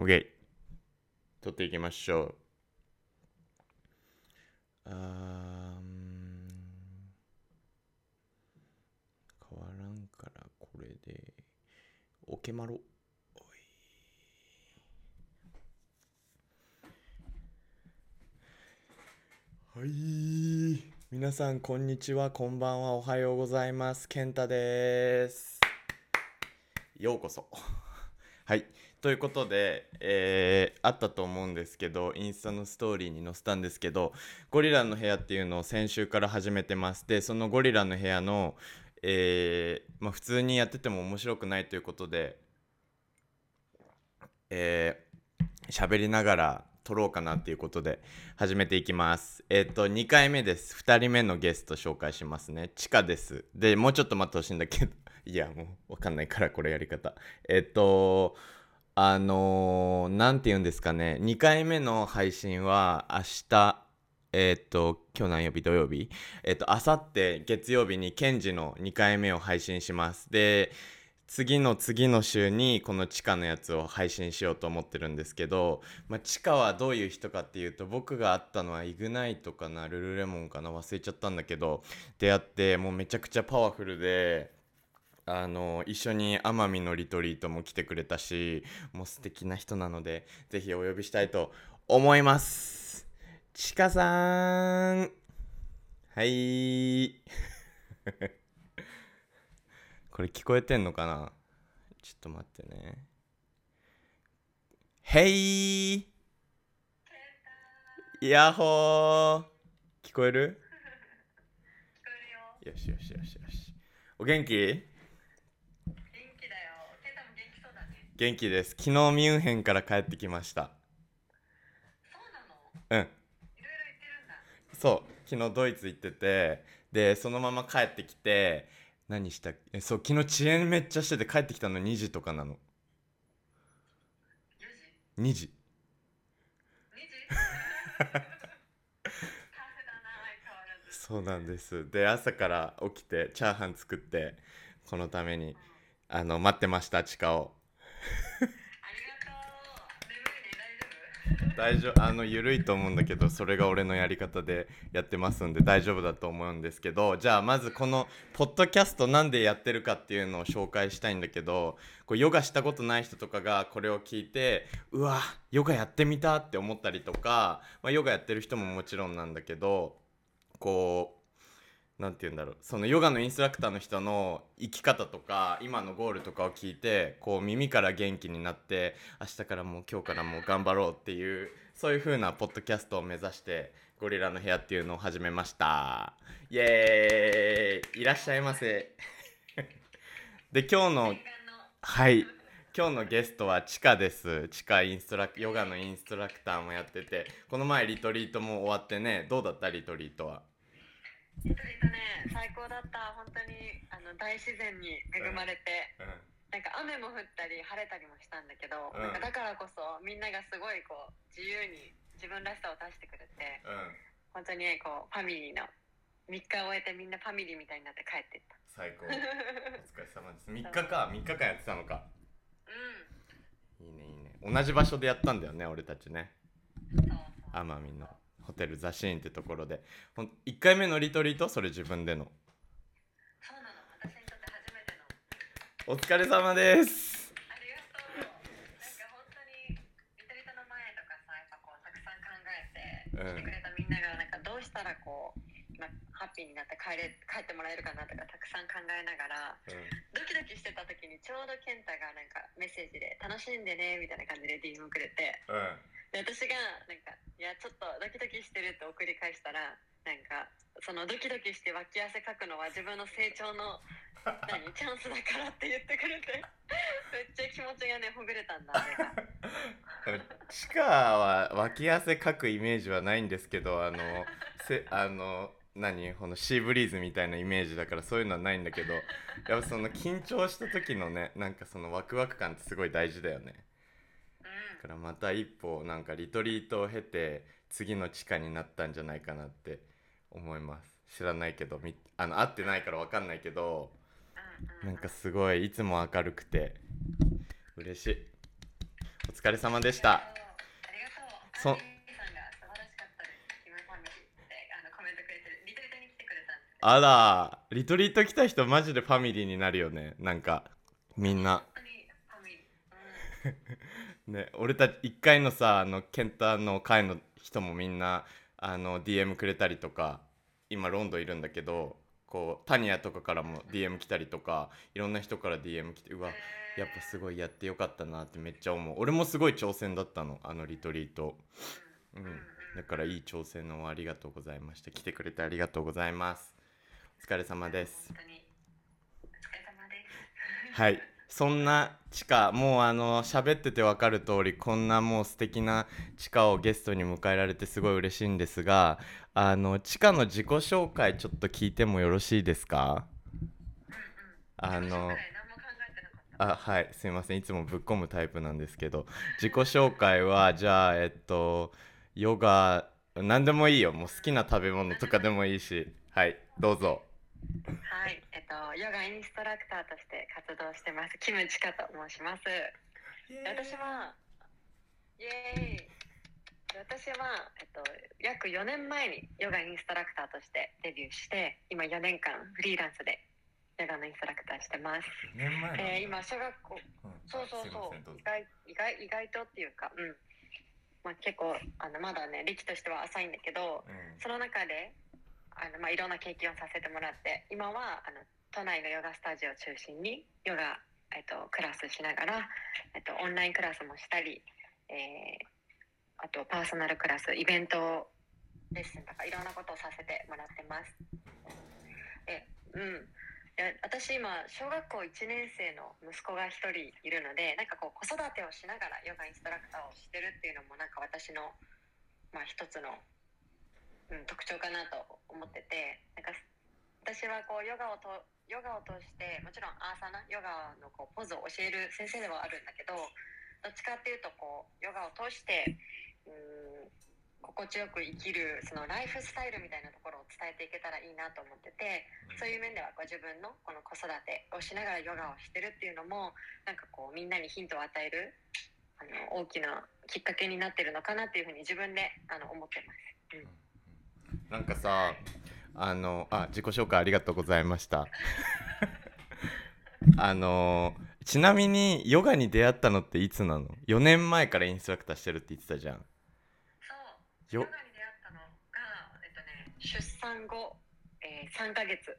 OK 取っていきましょう。あー変わらんからこれで。オケマロおい。はい。皆さんこんにちは。こんばんは。おはようございます。健太です。ようこそ。はい。ということで、えーあったと思うんですけどインスタのストーリーに載せたんですけどゴリラの部屋っていうのを先週から始めてますでそのゴリラの部屋のえーまあ、普通にやってても面白くないということでえー喋りながら撮ろうかなっていうことで始めていきます。えっ、と2回目です。2人目のゲスト紹介しますね。ちかです。でもうちょっと待ってほしいんだけど。いやもう分かんないからこれやり方。えっ、とあのーて言うんですかね。2回目の配信は明日えっ、と今日何曜日？土曜日？えっ、と明後日月曜日にケンジの2回目を配信します。で次の次の週にこの地下のやつを配信しようと思ってるんですけど、まあ、地下はどういう人かっていうと僕が会ったのはイグナイトかな？ルルレモンかな？忘れちゃったんだけど出会ってもうめちゃくちゃパワフルであの一緒に奄美のリトリートも来てくれたしもう素敵な人なのでぜひお呼びしたいと思います。ちかさん。はい。これ聞こえてんのかな？ちょっと待ってね。へいやっほー。聞こえる？よしよしよしよし。お元気だよ。ケンタも元気そうだね。元気です。昨日ミュンヘンから帰ってきました。そうなの？うん。いろいろ言ってるんだ。そう。昨日ドイツ行ってて、で、そのまま帰ってきて、何した？っけえそう、昨日遅延めっちゃしてて帰ってきたの2時とかなの。4 2時時？?2 時。そうなんですで朝から起きてチャーハン作ってこのためにあの待ってました地下を大丈夫。あの緩いと思うんだけどそれが俺のやり方でやってますんで大丈夫だと思うんですけどじゃあまずこのポッドキャストなんでやってるかっていうのを紹介したいんだけどこうヨガしたことない人とかがこれを聞いてうわヨガやってみたって思ったりとか、まあ、ヨガやってる人ももちろんなんだけどこうなんて言うんだろう。そのヨガのインストラクターの人の生き方とか今のゴールとかを聞いてこう耳から元気になって明日からもう今日からもう頑張ろうっていうそういう風なポッドキャストを目指してゴリラの部屋っていうのを始めました。イエーイ。いらっしゃいませ。で今日のはい。今日のゲストはチカです。チカインストラクヨガのインストラクターもやっててこの前リトリートも終わってねどうだったリトリートは？リトリートね、最高だった。本当にあの大自然に恵まれて、なんか雨も降ったり晴れたりもしたんだけど、うん。なんかだからこそみんながすごいこう自由に自分らしさを出してくれて、うん。うん本当にこうファミリーの3日終えてみんなファミリーみたいになって帰ってった。最高。お疲れ様です。3日か3日間やってたのか。うん。いいねいいね。同じ場所でやったんだよね俺たちね。奄美のホテルザシーンってところで。ほん1回目のリトリートそれ自分での。そうなの。私にとって初めての。お疲れ様です。ありがとう。なんか本当にリトリートの前とかさ、やっぱこうたくさん考えてうん。来てくれたみんながなんかどうしたらこう、まあ、ハッピーになって帰れ帰ってもらえるかなとかたくさん考えながらドキドキしてた時にちょうど健太がなんかメッセージで楽しんでねみたいな感じで DM くれて。うんうんで私がなんかいやちょっとドキドキしてるって送り返したらなんかそのドキドキして脇汗かくのは自分の成長の 何チャンスだからって言ってくれてめっちゃ気持ちがねほぐれたんだあれが。地下は脇汗かくイメージはないんですけどあのせあの何このシーブリーズみたいなイメージだからそういうのはないんだけどやっぱその緊張した時のねなんかそのワクワク感ってすごい大事だよねからまた一歩なんかリトリートを経て次の地下になったんじゃないかなって思います。知らないけどみあの会ってないから分かんないけどうんなんかすごいいつも明るくて嬉しい。お疲れ様でした。ありがとう。そ。あらリトリート来た人マジでファミリーになるよね。なんかみんなね俺たち1回のさあのケンタの会の人もみんなあの DM くれたりとか今ロンドンいるんだけどこうタニアとかからも DM 来たりとかいろんな人から DM 来てうわやっぱすごいやってよかったなってめっちゃ思う。俺もすごい挑戦だったのあのリトリート。うん。だからいい挑戦のありがとうございました。来てくれてありがとうございます。お疲れ様です。本当に。お疲れ様です。はいそんなチカもうあの喋ってて分かる通りこんなもう素敵なチカをゲストに迎えられてすごい嬉しいんですがあのチカの自己紹介ちょっと聞いてもよろしいですか？あの。あはいすいません。いつもぶっ込むタイプなんですけど自己紹介はじゃあえっとヨガ何でもいいよ。もう好きな食べ物とかでもいいし。はいどうぞはい、えっと、ヨガインストラクターとして活動してます。キムチカと申します。私は、イエーイ私は、えっと、約4年前にヨガインストラクターとしてデビューして、今4年間フリーランスでヨガのインストラクターしてます。年前えー今、小学校、そうそうそう、意外意外意外とっていうか、うん。まあ、結構あのまだね歴としては浅いんだけどその中であの、まあ、いろんな経験をさせてもらって今はあの都内のヨガスタジオを中心にヨガ、えっと、クラスしながら、えっと、オンラインクラスもしたり、えーあとパーソナルクラスイベントレッスンとかいろんなことをさせてもらってます。えうん私今小学校1年生の息子が1人いるのでなんかこう子育てをしながらヨガインストラクターをしてるっていうのもなんか私の、まあ、一つの、うん、特徴かなと思っててなんか私はこうヨガをとヨガを通してもちろんアーサナヨガのこうポーズを教える先生ではあるんだけどどっちかっていうとこうヨガを通してうん心地よく生きるそのライフスタイルみたいなところを伝えていけたらいいなと思っててそういう面ではご自分のこの子育てをしながらヨガをしてるっていうのもなんかこうみんなにヒントを与えるあの大きなきっかけになってるのかなっていうふうに自分であの思ってます。なんかさあのあ自己紹介ありがとうございました。あのちなみにヨガに出会ったのっていつなの ?4 年前からインストラクターしてるって言ってたじゃん。そうよ。ヨガに出会ったのが、えっとね、出産後、えー、3ヶ月、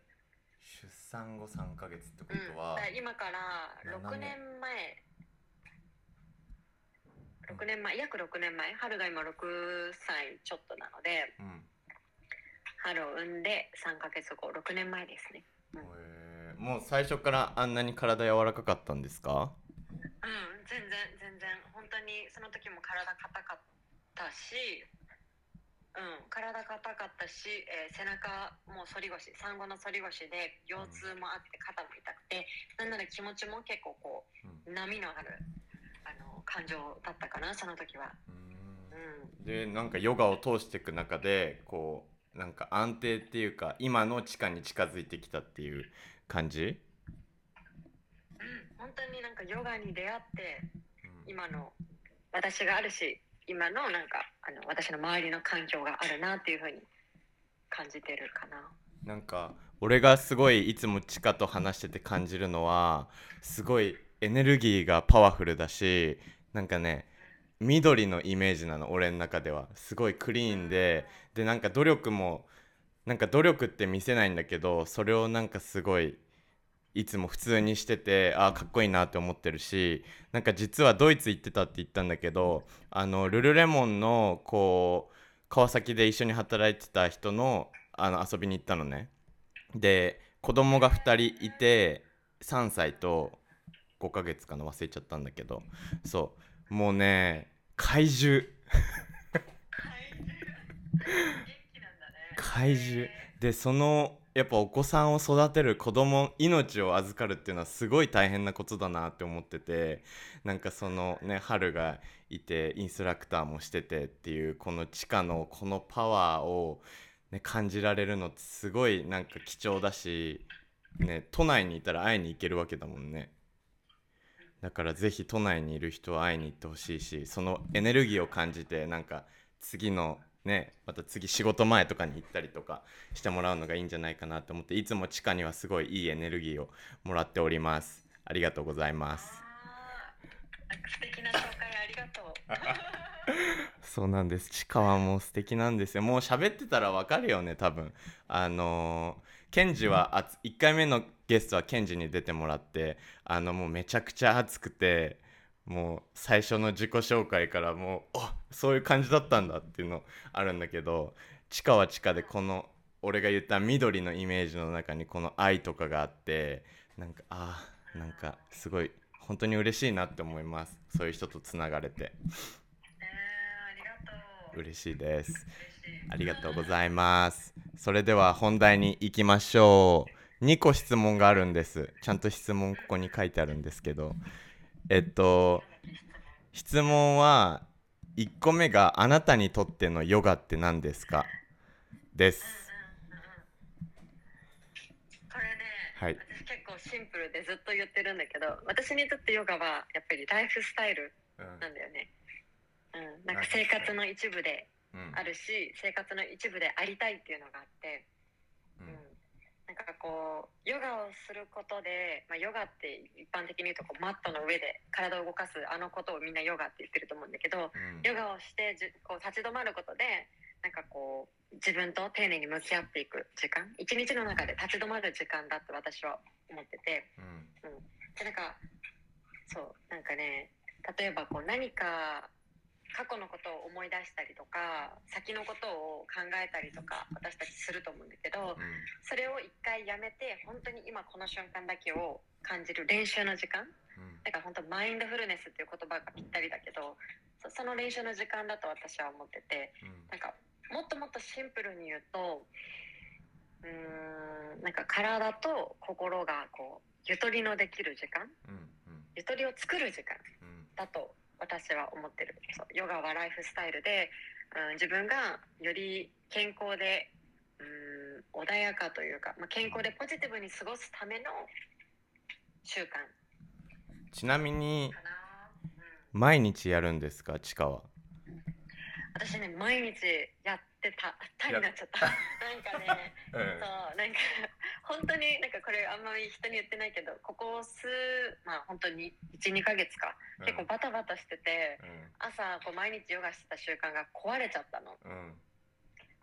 出産後3ヶ月ってこうん、とは、だから今から6年？前。6年前約6年前。春が今6歳ちょっとなのでうん春を産んで3ヶ月後6年前ですね。へー。もう最初からあんなに体柔らかかったんですか？うん全然全然。本当にその時も体硬かったしうん体硬かったし、えー背中も反り腰産後の反り腰で腰痛もあって肩も痛くてなんなら気持ちも結構こう波のあるあの感情だったかなその時は。うん。でなんかヨガを通していく中でこうなんか安定っていうか今の地下に近づいてきたっていう感じ、うん本当になんかヨガに出会って今の私があるし今のなんかあの私の周りの環境があるなっていうふうに感じてるかな。なんか俺がすごいいつも地下と話してて感じるのはすごいエネルギーがパワフルだしなんかね緑のイメージなの俺の中では。すごいクリーンででなんか努力もなんか努力って見せないんだけどそれをなんかすごいいつも普通にしててあかっこいいなって思ってるしなんか実はドイツ行ってたって言ったんだけどあのルルレモンのこう川崎で一緒に働いてた人のあの遊びに行ったのね。で子供が2人いて3歳と5ヶ月かな忘れちゃったんだけど。そう。もうね怪獣。怪獣。でそのやっぱお子さんを育てる子供命を預かるっていうのはすごい大変なことだなって思っててなんかそのね春がいてインストラクターもしててっていうこの地下のこのパワーを、ね、感じられるのってすごいなんか貴重だし、ね、都内にいたら会いに行けるわけだもんね。だからぜひ都内にいる人は会いに行ってほしいしそのエネルギーを感じてなんか次のねまた次仕事前とかに行ったりとかしてもらうのがいいんじゃないかなと思っていつも地下にはすごいいいエネルギーをもらっておりますありがとうございます素敵な紹介ありがとう。そうなんです。地下はもう素敵なんですよ。もう喋ってたらわかるよね多分。あのーケンジはあつ1回目のゲストはケンジに出てもらってあのもうめちゃくちゃ熱くてもう最初の自己紹介からもうあそういう感じだったんだっていうのあるんだけど地下は地下でこの俺が言った緑のイメージの中にこの愛とかがあってなんかあーなんかすごい本当に嬉しいなって思います。そういう人とつながれて。嬉しいです。ありがとうございます。それでは本題に行きましょう。2個質問があるんです。ちゃんと質問ここに書いてあるんですけど。えっと、質問は1個目があなたにとってのヨガって何ですか？です。これね、はい。私結構シンプルでずっと言ってるんだけど私にとってヨガはやっぱりライフスタイルなんだよね、うん、なんか生活の一部でうん。あるし生活の一部でありたいっていうのがあって、うん。うん、なんかこうヨガをすることで、まあ、ヨガって一般的に言うとこうマットの上で体を動かすあのことをみんなヨガって言ってると思うんだけどうん。ヨガをしてじゅこう立ち止まることでなんかこう自分と丁寧に向き合っていく時間一日の中で立ち止まる時間だって私は思っててうん。でなんかそうなんかね例えばこう何か過去のことを思い出したりとか先のことを考えたりとか私たちすると思うんだけどそれを一回やめて本当に今この瞬間だけを感じる練習の時間。だから本当マインドフルネスっていう言葉がぴったりだけどそその練習の時間だと私は思っててなんかもっともっとシンプルに言うとうーんなんか体と心がこうゆとりのできる時間。ゆとりを作る時間だと私は思ってる。そうヨガはライフスタイルで、うん、自分がより健康で、うん、穏やかというか、まあ、健康でポジティブに過ごすための習慣。ちなみに毎日やるんですか？地下は。私ね毎日やってた。たになっちゃった。なんかね そうなんか本当になんかこれあんまり人に言ってないけどここ数まあ本当に12ヶ月か結構バタバタしてて朝こう毎日ヨガしてた習慣が壊れちゃったの。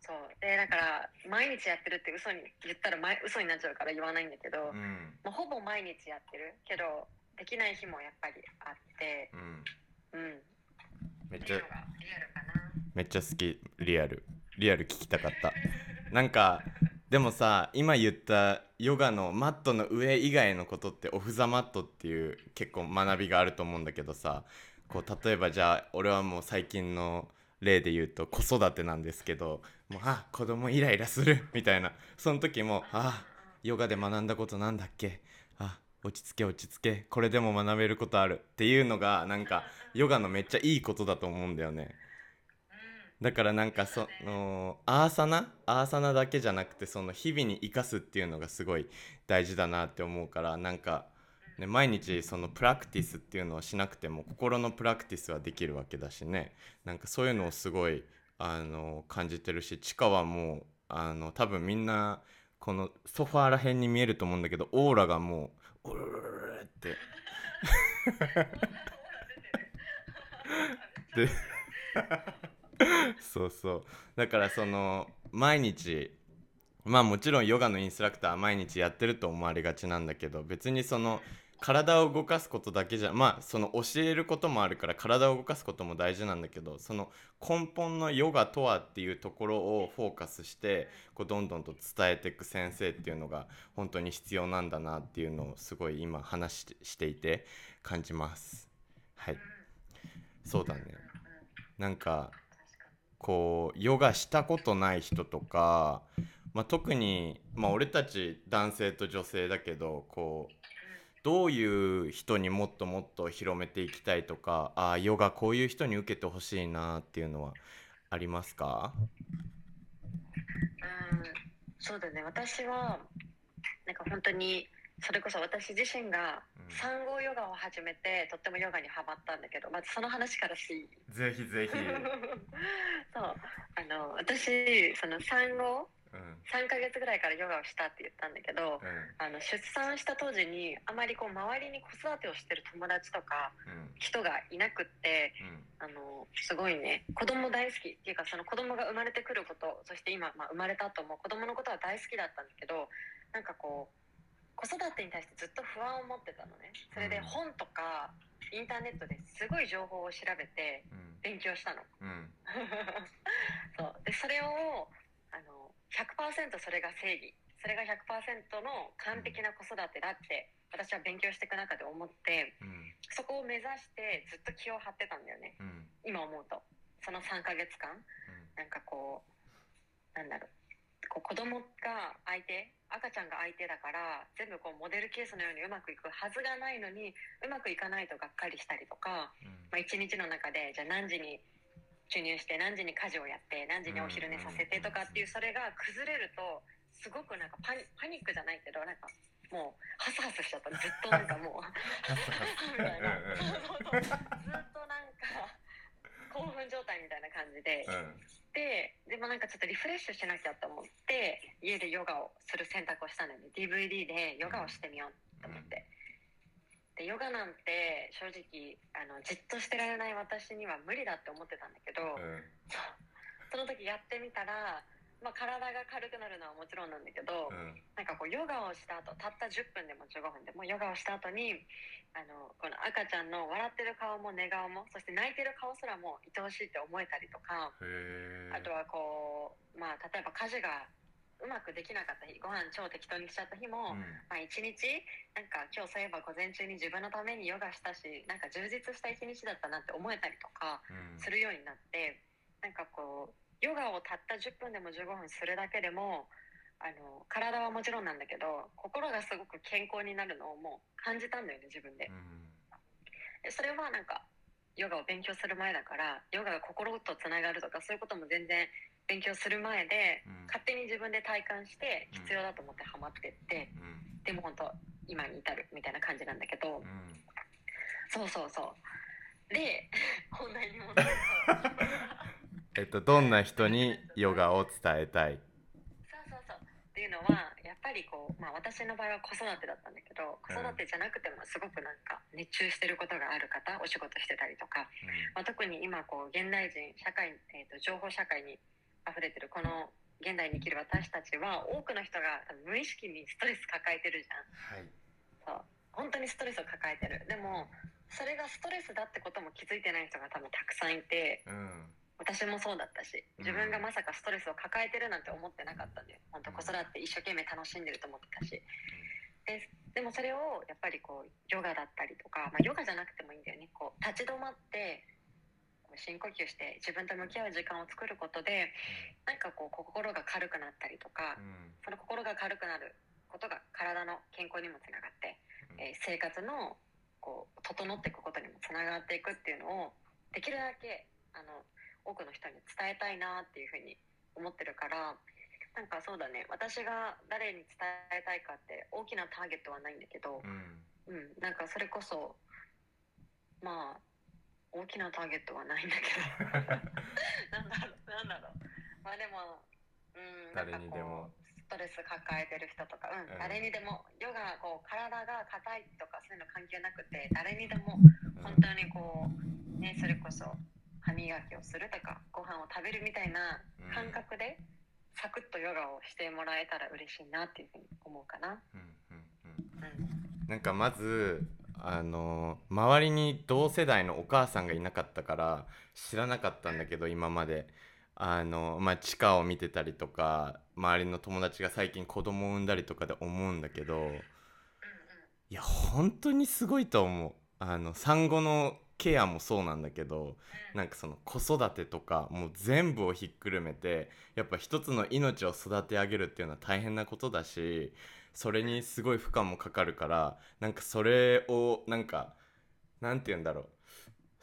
そう。でだから毎日やってるって嘘に言ったら前嘘になっちゃうから言わないんだけど、もうほぼ毎日やってるけどできない日もやっぱりあってうん。めっちゃめっちゃ好き。リアル。リアル聞きたかった。なんかでもさ今言ったヨガのマットの上以外のことってオフ・ザ・マットっていう結構学びがあると思うんだけどさこう例えばじゃあ俺はもう最近の例で言うと子育てなんですけどもうあ子供イライラする みたいな。その時もあヨガで学んだことなんだっけ？あ落ち着け落ち着け。これでも学べることある。っていうのがなんかヨガのめっちゃいいことだと思うんだよね。だからなんかそのアーサナ？アーサナだけじゃなくてその日々に生かすっていうのがすごい大事だなって思うからなんか、ね、毎日そのプラクティスっていうのをしなくても心のプラクティスはできるわけだしね。なんかそういうのをすごいあの感じてるし地下はもうあの多分みんなこのソファーらへんに見えると思うんだけどオーラがもうオルルルルルって。で そうそう。だからその毎日まあもちろんヨガのインストラクター毎日やってると思われがちなんだけど別にその体を動かすことだけじゃまあその教えることもあるから体を動かすことも大事なんだけどその根本のヨガとはっていうところをフォーカスしてこうどんどんと伝えていく先生っていうのが本当に必要なんだなっていうのをすごい今話してしていて感じます。はい。そうだね。なんかこうヨガしたことない人とか、まあ、特に、まあ、俺たち男性と女性だけどこうどういう人にもっともっと広めていきたいとかああヨガこういう人に受けてほしいなっていうのはありますか？うんそうだね。私はなんか本当にそれこそ私自身がうん。産後ヨガを始めてとってもヨガにハマったんだけどまずその話からしぜひぜひ。そう。あの私その産後うん。3ヶ月ぐらいからヨガをしたって言ったんだけどうん。あの出産した当時にあまりこう周りに子育てをしてる友達とかうん。人がいなくってうん。あのすごいね子供大好きっていうかその子供が生まれてくることそして今、まあ、生まれた後も子供のことは大好きだったんだけどなんかこう子育てに対してずっと不安を持ってたのね。それでうん。本とかインターネットですごい情報を調べてうん。勉強したの。うん。そう。でそれをあの100%それが正義。それが100%の完璧な子育てだって私は勉強していく中で思ってうん。そこを目指してずっと気を張ってたんだよね。うん。今思うと。その3ヶ月間。なんかこうなんだろう。こう子供が相手赤ちゃんが相手だから全部こうモデルケースのようにうまくいくはずがないのにうまくいかないとがっかりしたりとか、うん。まあ、一日の中でじゃあ何時に授乳して何時に家事をやって何時にお昼寝させてとかっていうそれが崩れるとすごくなんかパニパニックじゃないけどなんかもうハスハスしちゃった。ずっとなんかもう。ずっとなんか興奮状態みたいな感じで、うんででもなんかちょっとリフレッシュしなきゃと思って家でヨガをする選択をしたのよね。DVD でヨガをしてみようと思って、でヨガなんて正直あのじっとしてられない私には無理だって思ってたんだけど、うん。その時やってみたら、まあ、体が軽くなるのはもちろんなんだけど、うん。なんかこうヨガをした後たった10分でも15分でもヨガをした後にあのこの赤ちゃんの笑ってる顔も寝顔もそして泣いてる顔すらも愛おしいって思えたりとか、あとはこうまあ例えば家事がうまくできなかった日ご飯超適当にしちゃった日も、うん。まあ、一日なんか今日そういえば午前中に自分のためにヨガしたしなんか充実した一日だったなって思えたりとかうん。するようになってなんかこうヨガをたった10分でも15分するだけでもあの体はもちろんなんだけど心がすごく健康になるのをもう感じたんだよね自分で。うん。でそれはなんかヨガを勉強する前だからヨガが心とつながるとかそういうことも全然勉強する前でうん。勝手に自分で体感して必要だと思ってハマってってうん。でも本当今に至るみたいな感じなんだけどうん。そうそうそう。で 本題に戻ると えっとどんな人にヨガを伝えたい？そうそうそう。っていうのはやっぱりこう、まあ、私の場合は子育てだったんだけど子育てじゃなくてもすごくなんか熱中してることがある方お仕事してたりとか、まあ、特に今こう現代人社会、えー、と情報社会に溢れてるこの現代に生きる私たちは多くの人が無意識にストレス抱えてるじゃん。はい。そう。本当にストレスを抱えてる。でもそれがストレスだってことも気づいてない人が多分たくさんいて。うん私もそうだったし自分がまさかストレスを抱えてるなんて思ってなかったんだよ。本当子育て一生懸命楽しんでると思ってたし。ででもそれをやっぱりこうヨガだったりとか、まあ、ヨガじゃなくてもいいんだよね。こう立ち止まって深呼吸して自分と向き合う時間を作ることでなんかこう心が軽くなったりとかうん。その心が軽くなることが体の健康にもつながって、えー生活のこう整っていくことにもつながっていくっていうのをできるだけあの多くの人に伝えたいなっていうふうに思ってるからなんかそうだね。私が誰に伝えたいかって大きなターゲットはないんだけどう、ん。うん、なんかそれこそまあ大きなターゲットはないんだけど。なんだろうなんだろう。まあでもうんなんか誰にでも。こうストレス抱えてる人とか、うん。うん。誰にでもヨガこう体が硬いとかそういうの関係なくて誰にでも本当にこうねそれこそ歯磨きをするとかご飯を食べるみたいな感覚でサクッとヨガをしてもらえたら嬉しいなっていうふうに思うかな。うんうんうん。うんなんかまずあの周りに同世代のお母さんがいなかったから知らなかったんだけど今まで。あのまあ地下を見てたりとか周りの友達が最近子供を産んだりとかで思うんだけどいや本当にすごいと思う。あの産後のケアもそうなんだけどなんかその子育てとかもう全部をひっくるめてやっぱ一つの命を育て上げるっていうのは大変なことだしそれにすごい負荷もかかるからなんかそれをなんかなんて言うんだろう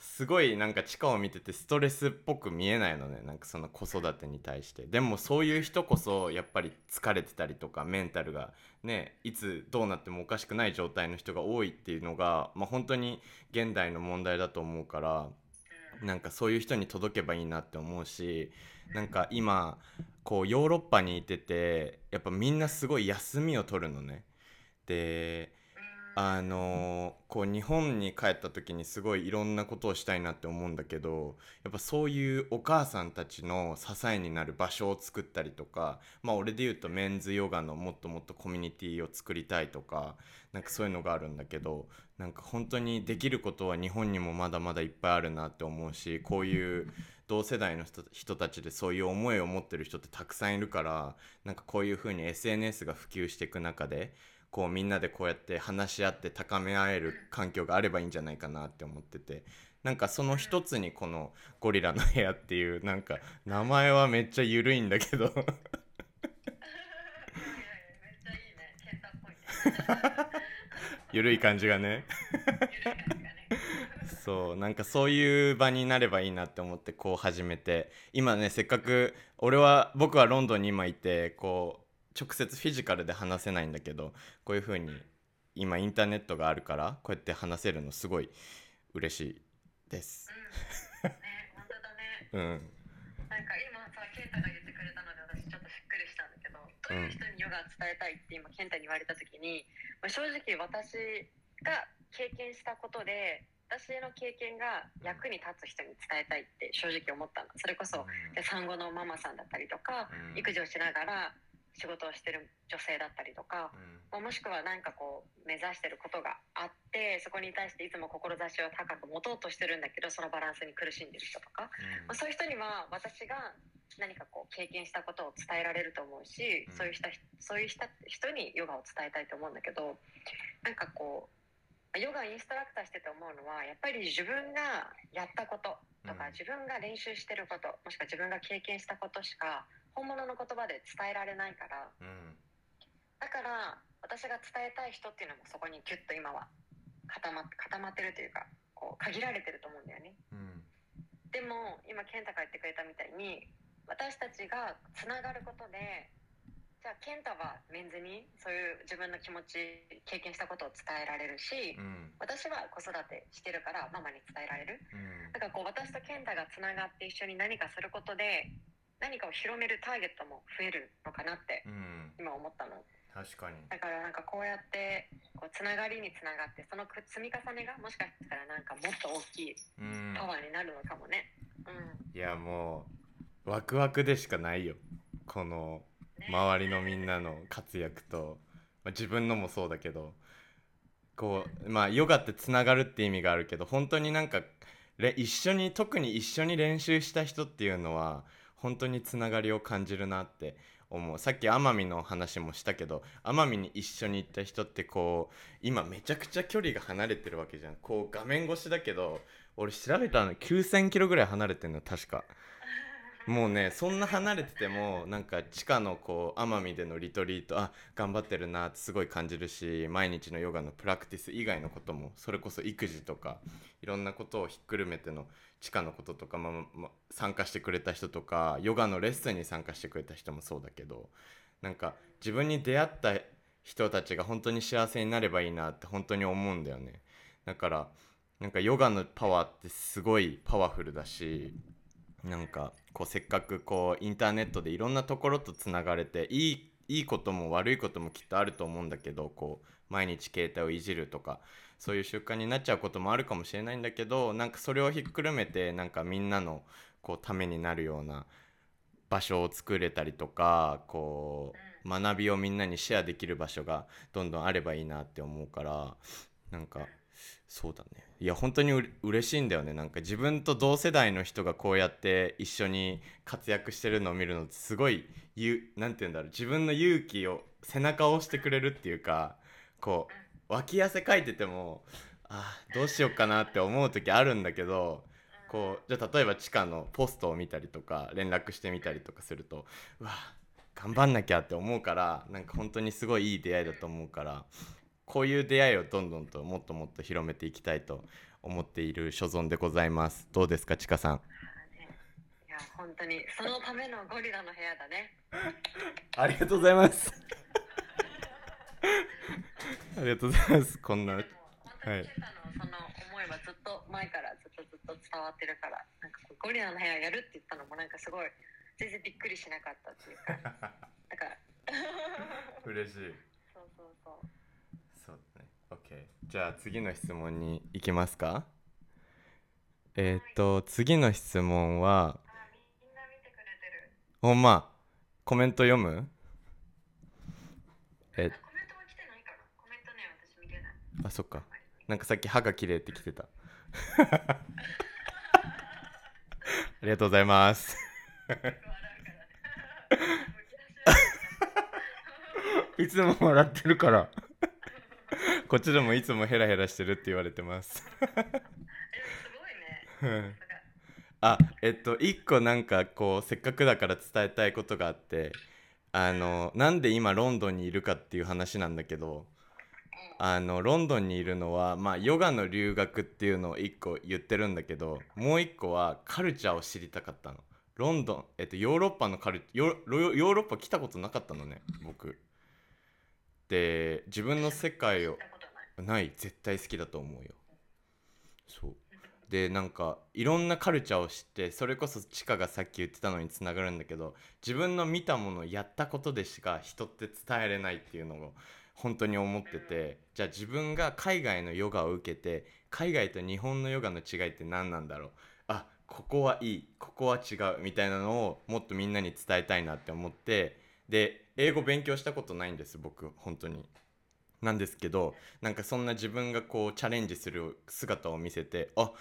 すごいなんか地下を見ててストレスっぽく見えないのねなんかその子育てに対してでもそういう人こそやっぱり疲れてたりとかメンタルがねいつどうなってもおかしくない状態の人が多いっていうのが、まあ、本当に現代の問題だと思うからなんかそういう人に届けばいいなって思うしなんか今こうヨーロッパにいててやっぱみんなすごい休みを取るのね。であのこう日本に帰った時にすごいいろんなことをしたいなって思うんだけどやっぱそういうお母さんたちの支えになる場所を作ったりとかまあ俺で言うとメンズヨガのもっともっとコミュニティを作りたいとかなんかそういうのがあるんだけどなんか本当にできることは日本にもまだまだいっぱいあるなって思うしこういう同世代の人人たちでそういう思いを持ってる人ってたくさんいるからなんかこういうふうに SNS が普及していく中でこうみんなでこうやって話し合って高め合える環境があればいいんじゃないかなって思ってて。なんかその一つにこの「ゴリラの部屋」っていうなんか名前はめっちゃ緩いんだけど。緩い感じがね。そうなんかそういう場になればいいなって思ってこう始めて。今ねせっかく俺は僕はロンドンに今いてこう直接フィジカルで話せないんだけどこういう風に今インターネットがあるからこうやって話せるのすごい嬉しいです。うんね本当だね。うん。なんか今さケンタが言ってくれたので私ちょっとしっくりしたんだけどどういう人にヨガを伝えたいって今ケンタに言われた時に、まあ、正直私が経験したことで私の経験が役に立つ人に伝えたいって正直思ったの。それこそで産後のママさんだったりとかうん。育児をしながら仕事をしてる女性だったりとか、まあもしくは何かこう目指してることがあってそこに対していつも志を高く持とうとしてるんだけどそのバランスに苦しんでる人とか、まあ、そういう人には私が何かこう経験したことを伝えられると思うし、うん。そういう人そういう人人にヨガを伝えたいと思うんだけどなんかこうヨガインストラクターしてて思うのはやっぱり自分がやったこととか、うん。自分が練習してることもしくは自分が経験したことしか本物の言葉で伝えられないから。うんだから私が伝えたい人っていうのもそこにギュッと今は固ま固まってるというかこう限られてると思うんだよね。うんでも今健太が言ってくれたみたいに私たちがつながることでじゃあ健太はメンズにそういう自分の気持ち経験したことを伝えられるし、うん私は子育てしてるからママに伝えられる。うん。だからこう私と健太がつながって一緒に何かすることで何かを広めるターゲットも増えるのかなってうん。今思ったの。確かに。だからなんかこうやってこうつながりにつながってそのく積み重ねがもしかしたらなんかもっと大きいうん。パワーになるのかもね。うん。いやもうワクワクでしかないよ。このね。周りのみんなの活躍と、まあ、自分のもそうだけどこうまあヨガってつながるって意味があるけど本当になんかれ一緒に特に一緒に練習した人っていうのは本当につながりを感じるなって思う。さっき奄美の話もしたけど奄美に一緒に行った人ってこう今めちゃくちゃ距離が離れてるわけじゃん。こう画面越しだけど俺調べたの9000キロぐらい離れてんの確か。もうねそんな離れててもなんか地下のこう奄美でのリトリートあ頑張ってるなってすごい感じるし毎日のヨガのプラクティス以外のこともそれこそ育児とかいろんなことをひっくるめての地下のこととか、まあまあ参加してくれた人とかヨガのレッスンに参加してくれた人もそうだけどなんか自分に出会った人たちが本当に幸せになればいいなって本当に思うんだよね。だからなんかヨガのパワーってすごいパワフルだしなんかこうせっかくこうインターネットでいろんなところとつながれていいいいことも悪いこともきっとあると思うんだけどこう毎日携帯をいじるとかそういう習慣になっちゃうこともあるかもしれないんだけどなんかそれをひっくるめてなんかみんなのこうためになるような場所を作れたりとかこう学びをみんなにシェアできる場所がどんどんあればいいなって思うからなんかそうだね。いや本当にう嬉しいんだよね。なんか自分と同世代の人がこうやって一緒に活躍してるのを見るのってすごいゆなんて言うんだろう。自分の勇気を背中を押してくれるっていうかこう脇汗かいててもあどうしようかなって思う時あるんだけどこうじゃあ例えば地下のポストを見たりとか連絡してみたりとかするとうわ頑張んなきゃって思うからなんか本当にすごいいい出会いだと思うからこういう出会いをどんどんともっともっと広めていきたいと思っている所存でございます。どうですかちかさん？いや本当にそのためのゴリラの部屋だね。ありがとうございます。ありがとうございます。こんなでも本当にケンタのその思いはずっと前からずっとずっと伝わってるからなんかゴリラの部屋やるって言ったのもなんかすごい全然びっくりしなかったっていうか。だから。嬉しいそうそうそうそうだね OK じゃあ次の質問に行きますか？えーっと次の質問はほんまコメント読む？えあそっか。なんかさっき歯が綺麗って来てた。ありがとうございます。いつも笑ってるから。こっちでもいつもヘラヘラしてるって言われてます。すごいね。あえっと一個なんかこうせっかくだから伝えたいことがあってあのなんで今ロンドンにいるかっていう話なんだけどあのロンドンにいるのはまあヨガの留学っていうのを一個言ってるんだけどもう一個はカルチャーを知りたかったの。ロンドンえっとヨーロッパのカルヨヨヨーロッパ来たことなかったのね僕。で自分の世界をない絶対好きだと思うよ。そう。でなんかいろんなカルチャーを知ってそれこそチカがさっき言ってたのにつながるんだけど自分の見たものやったことでしか人って伝えれないっていうのを本当に思っててじゃあ自分が海外のヨガを受けて海外と日本のヨガの違いって何なんだろう？あここはいいここは違うみたいなのをもっとみんなに伝えたいなって思ってで英語勉強したことないんです僕本当に。なんですけどなんかそんな自分がこうチャレンジする姿を見せてあ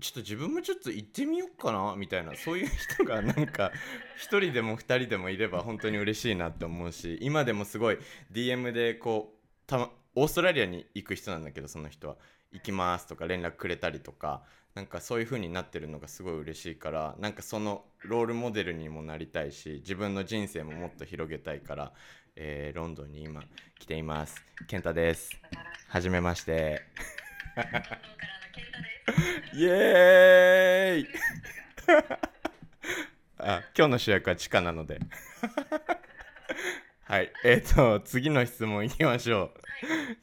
ちょっと自分もちょっと行ってみようかなみたいなそういう人がなんか一人でも二人でもいれば本当に嬉しいなって思うし今でもすごい DM でこうたまオーストラリアに行く人なんだけどその人は「行きます」とか連絡くれたりとかなんかそういう風になってるのがすごい嬉しいからなんかそのロールモデルにもなりたいし自分の人生ももっと広げたいから、えーロンドンに今来ています。健太です。はじめまして。イエーイ。あ今日の主役はチカなので。はい。えっ、と次の質問いきましょう。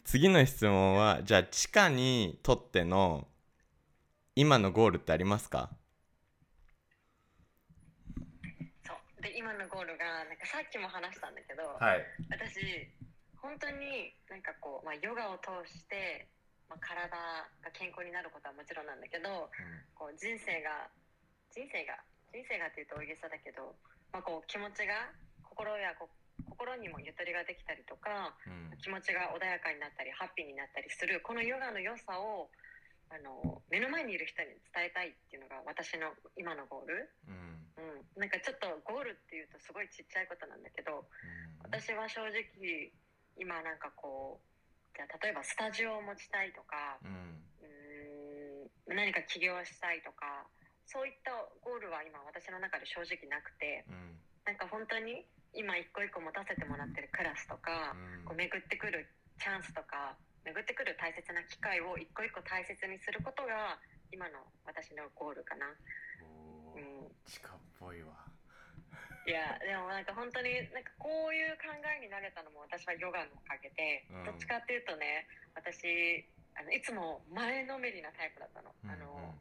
次の質問はじゃあチカにとっての今のゴールってありますかそうで今のゴールがなんかさっきも話したんだけど、はい。私本当になんかこう、まあ、ヨガを通して、まあ、体が健康になることはもちろんなんだけどこう人生が人生が人生がっていうと大げさだけど、まあ、こう気持ちが心やこ心にもゆとりができたりとかうん。気持ちが穏やかになったりハッピーになったりするこのヨガの良さをあの目の前にいる人に伝えたいっていうのが私の今のゴール、うん。うん、なんかちょっとゴールっていうとすごいちっちゃいことなんだけど私は正直今なんかこうじゃあ例えばスタジオを持ちたいとかうん。うーん何か起業したいとかそういったゴールは今私の中で正直なくてうん。なんか本当に今一個一個持たせてもらってるクラスとかこう巡ってくるチャンスとか巡ってくる大切な機会を一個一個大切にすることが今の私のゴールかな。うん。っぽいわ。いやでもなんか本当になんかこういう考えになれたのも私はヨガのおかげで、うん。どっちかっていうとね私あのいつも前のめりなタイプだったの,、あの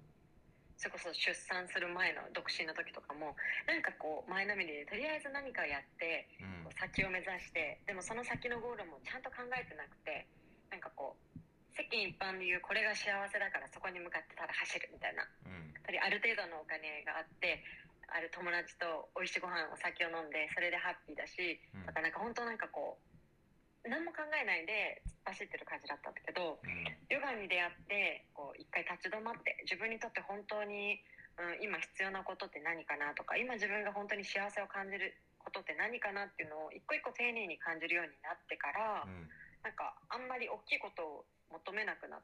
それこそ出産する前の独身の時とかもなんかこう前のめりでとりあえず何かやってうん。先を目指してでもその先のゴールもちゃんと考えてなくてなんかこう世間一般で言うこれが幸せだからそこに向かってただ走るみたいな。うん。やっぱりある程度のお金があってある友達と美味しいご飯お酒を飲んでそれでハッピーだしうん。だからなんか本当なんかこう何も考えないで突っ走ってる感じだったんだけどうん。ヨガに出会ってこう一回立ち止まって自分にとって本当に、うん、今必要なことって何かなとか今自分が本当に幸せを感じることって何かなっていうのを一個一個丁寧に感じるようになってから、うんなんかあんまり大きいことを求めなくなっ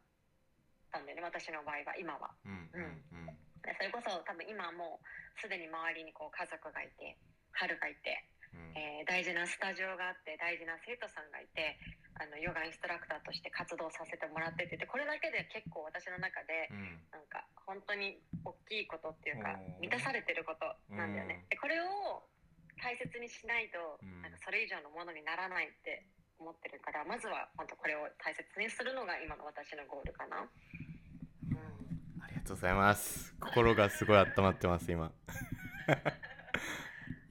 たんだよね私の場合は今は。うんうんうん。でそれこそ多分今はもうすでに周りにこう家族がいて春がいて、うん。えー大事なスタジオがあって大事な生徒さんがいてあのヨガインストラクターとして活動させてもらっててでこれだけで結構私の中でうん。なんか本当に大きいことっていうか満たされてることなんだよね。でこれを大切にしないとうん。なんかそれ以上のものにならないって思ってるからまずは本当これを大切にするのが今の私のゴールかな。うん。ありがとうございます。心がすごい温まってます今。